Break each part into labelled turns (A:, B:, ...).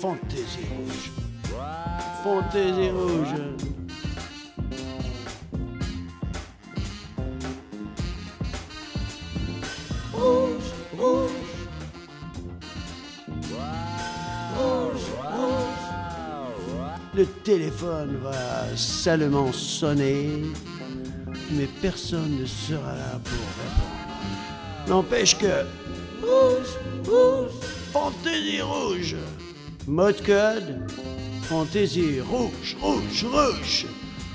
A: Fantaisie rouge. Fantaisie rouge. Rouge, rouge. Rouge, rouge. Le téléphone va salement sonner, mais personne ne sera là pour répondre. N'empêche que. Rouge, rouge. Fantaisie rouge. Mode code. Fantaisie rouge, rouge, rouge.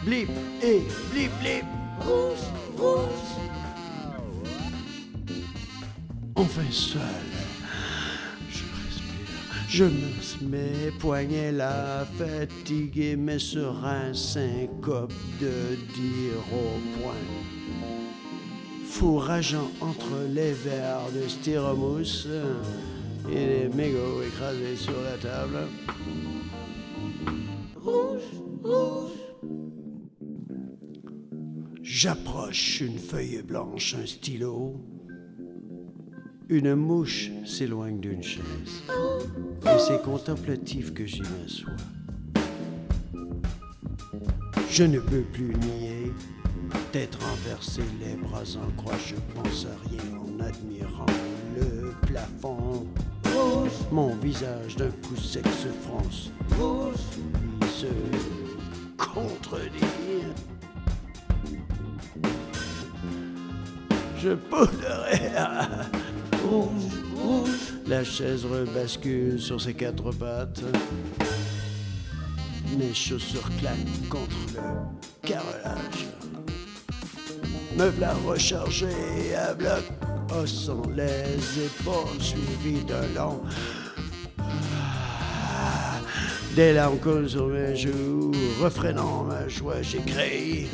A: Blip et blip, blip. Rouge, rouge. Enfin seul. Je respire. Je me mets poignets là, fatigué, mais serein, syncope de dire au point. Fourrageant entre les verres de styromousse et les mégots écrasés sur la table. Rouge, rouge. J'approche une feuille blanche, un stylo. Une mouche s'éloigne d'une chaise. Et c'est contemplatif que j'y m'assois. Je ne peux plus nier. Tête renversée, les bras en croix, je pense à rien en admirant le plafond. Rouge. Mon visage d'un coup sec se fronce. Rouge. Il se contredit. Je poudrerai. Rouge, rouge. La chaise rebascule sur ses quatre pattes. Mes chaussures claquent contre le carrelage. Me voilà rechargé à bloc, haussant les épaules, suivi d'un long. Ah, Des larmes coulent sur mes joues, refrénant ma joie, j'écris.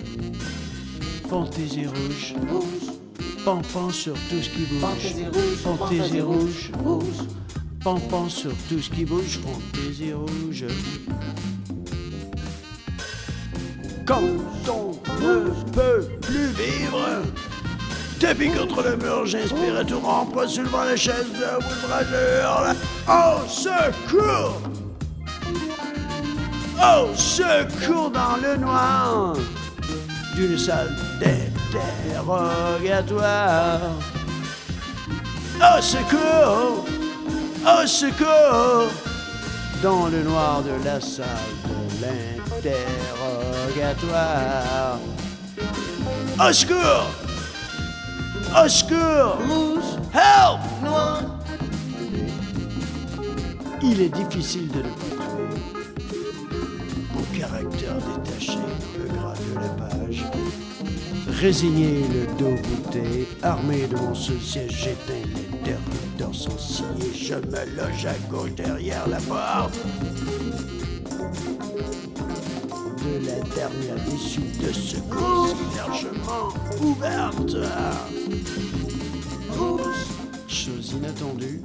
A: Fantaisie rouge, pampant sur tout ce qui bouge.
B: Fantaisie rouge,
A: Fantaisie rouge,
B: rouge.
A: pampant sur tout ce qui bouge. Fantaisie rouge. Quand on ne peut plus vivre, tapis contre le mur, j'inspire à tout rompre, soulevant la chaise de ouvrageur. Au secours! Au secours dans le noir d'une salle d'interrogatoire. Au secours! Au secours! Dans le noir de la salle de l'interrogatoire. Au secours! Au secours!
B: Rouge,
A: Help!
B: noir,
A: Il est difficile de ne pas tuer. Mon caractère détaché dans le gras de la page. Résigné, le dos voûté, armé de mon siège, j'éteins l'interrupteur sans signer. Je me loge à gauche derrière la porte. De la dernière issue de secours largement ouverte. Chose inattendue,